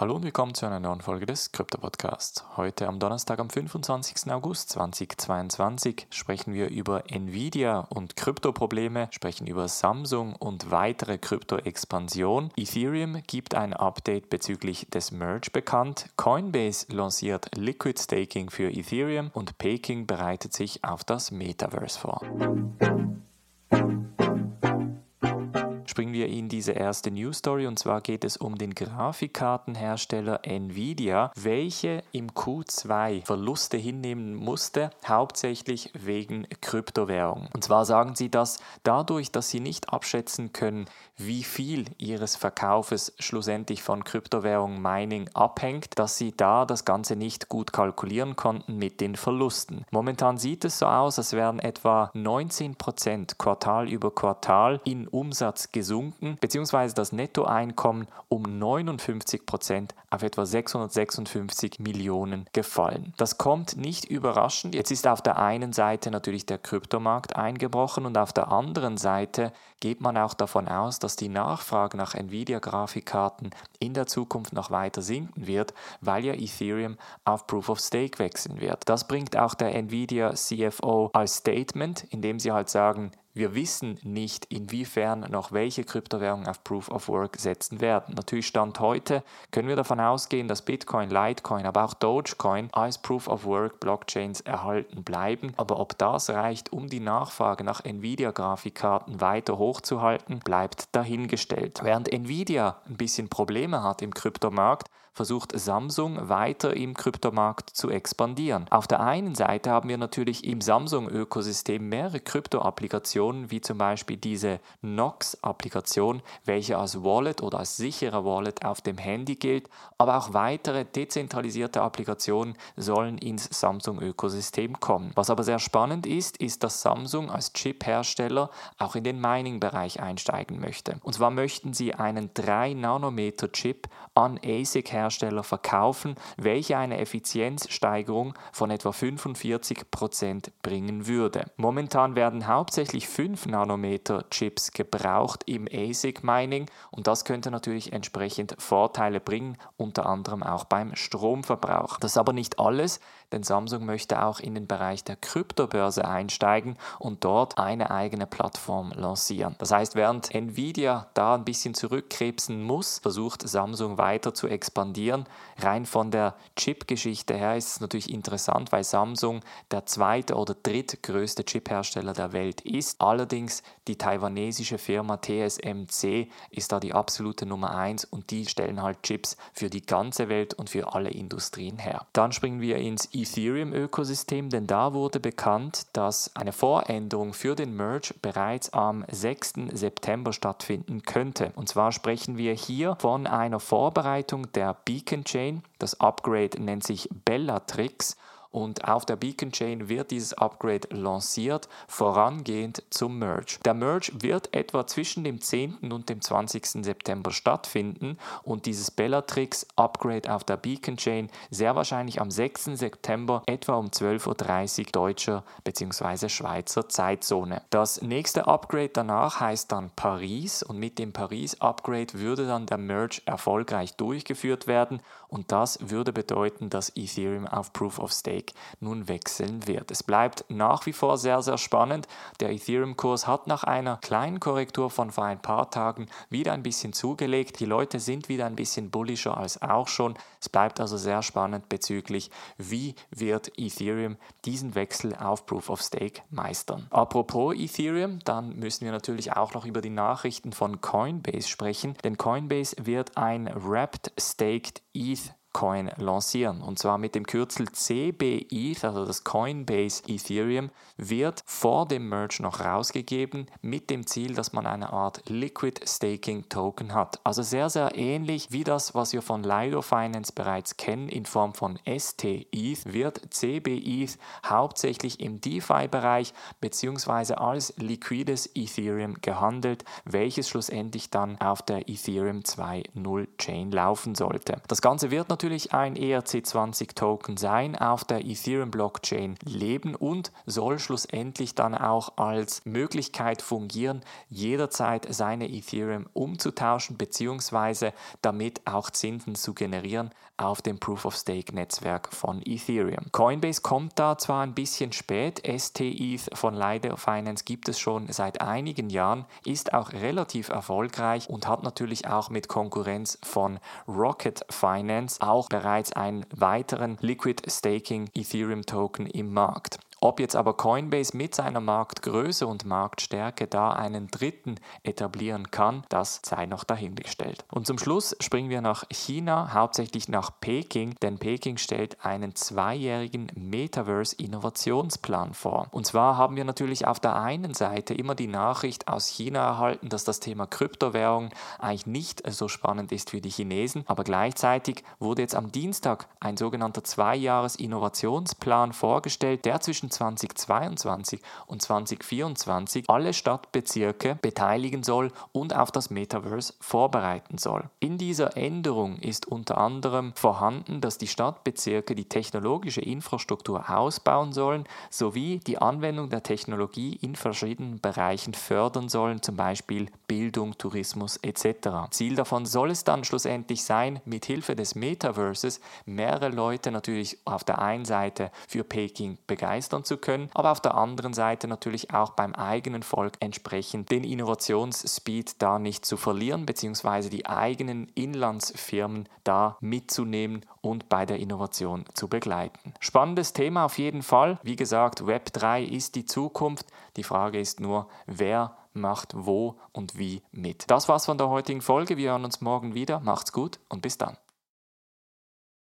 Hallo und willkommen zu einer neuen Folge des Krypto Podcasts. Heute am Donnerstag, am 25. August 2022 sprechen wir über Nvidia und Kryptoprobleme, sprechen über Samsung und weitere Krypto-Expansion. Ethereum gibt ein Update bezüglich des Merge bekannt. Coinbase lanciert Liquid Staking für Ethereum und Peking bereitet sich auf das Metaverse vor springen wir in diese erste News Story und zwar geht es um den Grafikkartenhersteller Nvidia, welche im Q2 Verluste hinnehmen musste, hauptsächlich wegen Kryptowährung. Und zwar sagen sie das dadurch, dass sie nicht abschätzen können, wie viel ihres Verkaufes schlussendlich von Kryptowährung Mining abhängt, dass sie da das Ganze nicht gut kalkulieren konnten mit den Verlusten. Momentan sieht es so aus, als wären etwa 19% Quartal über Quartal in Umsatz gesunken gesunken, beziehungsweise das Nettoeinkommen um 59 Prozent auf etwa 656 Millionen gefallen. Das kommt nicht überraschend. Jetzt ist auf der einen Seite natürlich der Kryptomarkt eingebrochen und auf der anderen Seite geht man auch davon aus, dass die Nachfrage nach Nvidia-Grafikkarten in der Zukunft noch weiter sinken wird, weil ja Ethereum auf Proof of Stake wechseln wird. Das bringt auch der Nvidia CFO als Statement, indem sie halt sagen, wir wissen nicht, inwiefern noch welche Kryptowährungen auf Proof of Work setzen werden. Natürlich Stand heute können wir davon ausgehen, dass Bitcoin, Litecoin, aber auch Dogecoin als Proof of Work Blockchains erhalten bleiben. Aber ob das reicht, um die Nachfrage nach Nvidia-Grafikkarten weiter hochzuhalten, bleibt dahingestellt. Während Nvidia ein bisschen Probleme hat im Kryptomarkt, versucht Samsung weiter im Kryptomarkt zu expandieren. Auf der einen Seite haben wir natürlich im Samsung-Ökosystem mehrere Krypto-Applikationen, wie zum Beispiel diese Nox-Applikation, welche als Wallet oder als sicherer Wallet auf dem Handy gilt, aber auch weitere dezentralisierte Applikationen sollen ins Samsung-Ökosystem kommen. Was aber sehr spannend ist, ist, dass Samsung als Chip-Hersteller auch in den Mining-Bereich einsteigen möchte. Und zwar möchten sie einen 3-Nanometer-Chip an ASIC Hersteller verkaufen, welche eine Effizienzsteigerung von etwa 45 Prozent bringen würde. Momentan werden hauptsächlich 5 Nanometer Chips gebraucht im ASIC Mining und das könnte natürlich entsprechend Vorteile bringen, unter anderem auch beim Stromverbrauch. Das ist aber nicht alles, denn Samsung möchte auch in den Bereich der Kryptobörse einsteigen und dort eine eigene Plattform lancieren. Das heißt, während Nvidia da ein bisschen zurückkrebsen muss, versucht Samsung weiter zu expandieren. Rein von der Chip-Geschichte her ist es natürlich interessant, weil Samsung der zweite oder drittgrößte Chip-Hersteller der Welt ist. Allerdings die taiwanesische Firma TSMC ist da die absolute Nummer eins und die stellen halt Chips für die ganze Welt und für alle Industrien her. Dann springen wir ins Ethereum-Ökosystem, denn da wurde bekannt, dass eine Voränderung für den Merge bereits am 6. September stattfinden könnte. Und zwar sprechen wir hier von einer Vorbereitung der Beacon Chain. Das Upgrade nennt sich Bellatrix und auf der Beacon Chain wird dieses Upgrade lanciert, vorangehend zum Merge. Der Merge wird etwa zwischen dem 10. und dem 20. September stattfinden und dieses Bellatrix Upgrade auf der Beacon Chain sehr wahrscheinlich am 6. September etwa um 12.30 Uhr deutscher bzw. Schweizer Zeitzone. Das nächste Upgrade danach heißt dann Paris und mit dem Paris Upgrade würde dann der Merge erfolgreich durchgeführt werden und das würde bedeuten, dass Ethereum auf Proof of Stake Weg nun wechseln wird. Es bleibt nach wie vor sehr, sehr spannend. Der Ethereum-Kurs hat nach einer kleinen Korrektur von vor ein paar Tagen wieder ein bisschen zugelegt. Die Leute sind wieder ein bisschen bullischer als auch schon. Es bleibt also sehr spannend bezüglich, wie wird Ethereum diesen Wechsel auf Proof of Stake meistern. Apropos Ethereum, dann müssen wir natürlich auch noch über die Nachrichten von Coinbase sprechen, denn Coinbase wird ein Wrapped Staked ETH Coin lancieren. Und zwar mit dem Kürzel CBETH, also das Coinbase Ethereum, wird vor dem Merge noch rausgegeben mit dem Ziel, dass man eine Art Liquid Staking Token hat. Also sehr, sehr ähnlich wie das, was wir von Lido Finance bereits kennen in Form von STETH, wird CBETH hauptsächlich im DeFi-Bereich bzw. als liquides Ethereum gehandelt, welches schlussendlich dann auf der Ethereum 2.0 Chain laufen sollte. Das Ganze wird natürlich natürlich ein ERC20-Token sein, auf der Ethereum-Blockchain leben und soll schlussendlich dann auch als Möglichkeit fungieren, jederzeit seine Ethereum umzutauschen bzw. damit auch Zinsen zu generieren auf dem Proof-of-Stake-Netzwerk von Ethereum. Coinbase kommt da zwar ein bisschen spät, ST-ETH von Lido Finance gibt es schon seit einigen Jahren, ist auch relativ erfolgreich und hat natürlich auch mit Konkurrenz von Rocket Finance auch bereits einen weiteren Liquid Staking Ethereum Token im Markt. Ob jetzt aber Coinbase mit seiner Marktgröße und Marktstärke da einen dritten etablieren kann, das sei noch dahingestellt. Und zum Schluss springen wir nach China, hauptsächlich nach Peking, denn Peking stellt einen zweijährigen Metaverse-Innovationsplan vor. Und zwar haben wir natürlich auf der einen Seite immer die Nachricht aus China erhalten, dass das Thema Kryptowährung eigentlich nicht so spannend ist für die Chinesen, aber gleichzeitig wurde jetzt am Dienstag ein sogenannter Zweijahres-Innovationsplan vorgestellt, der zwischen 2022 und 2024 alle Stadtbezirke beteiligen soll und auf das Metaverse vorbereiten soll. In dieser Änderung ist unter anderem vorhanden, dass die Stadtbezirke die technologische Infrastruktur ausbauen sollen sowie die Anwendung der Technologie in verschiedenen Bereichen fördern sollen, zum Beispiel Bildung, Tourismus etc. Ziel davon soll es dann schlussendlich sein, mit Hilfe des Metaverses mehrere Leute natürlich auf der einen Seite für Peking begeistern liefern zu können, aber auf der anderen Seite natürlich auch beim eigenen Volk entsprechend den Innovationsspeed da nicht zu verlieren, beziehungsweise die eigenen Inlandsfirmen da mitzunehmen und bei der Innovation zu begleiten. Spannendes Thema auf jeden Fall. Wie gesagt, Web 3 ist die Zukunft. Die Frage ist nur, wer macht wo und wie mit. Das war's von der heutigen Folge. Wir hören uns morgen wieder. Macht's gut und bis dann.